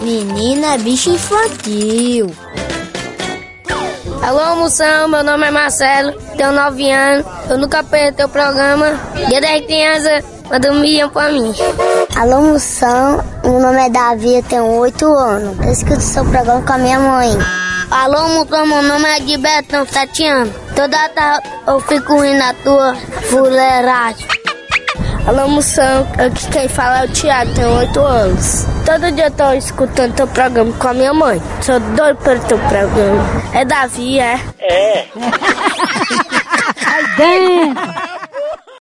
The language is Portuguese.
Menina bicho infantil. Alô, moção, meu nome é Marcelo, tenho 9 anos, eu nunca perdi teu programa. Dia das crianças, quando me iam pra mim. Alô, moção, meu nome é Davi, eu tenho 8 anos. Eu escuto seu programa com a minha mãe. Alô, moção, meu nome é Gilbertão, 7 anos. Toda tarde eu fico rindo da tua fuleiragem. Alô, moção, aqui quem fala é o Tiago, tenho 8 anos. Todo dia eu tô escutando teu programa com a minha mãe. Sou doido pelo teu programa. É Davi, é? É. Ai, dentro.